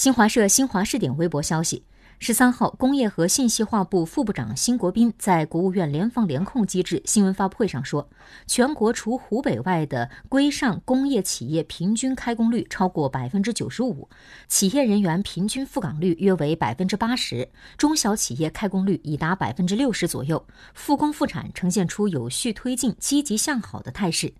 新华社新华视点微博消息。十三号，工业和信息化部副部长辛国斌在国务院联防联控机制新闻发布会上说，全国除湖北外的规上工业企业平均开工率超过百分之九十五，企业人员平均赴岗率约为百分之八十，中小企业开工率已达百分之六十左右，复工复产呈现出有序推进、积极向好的态势。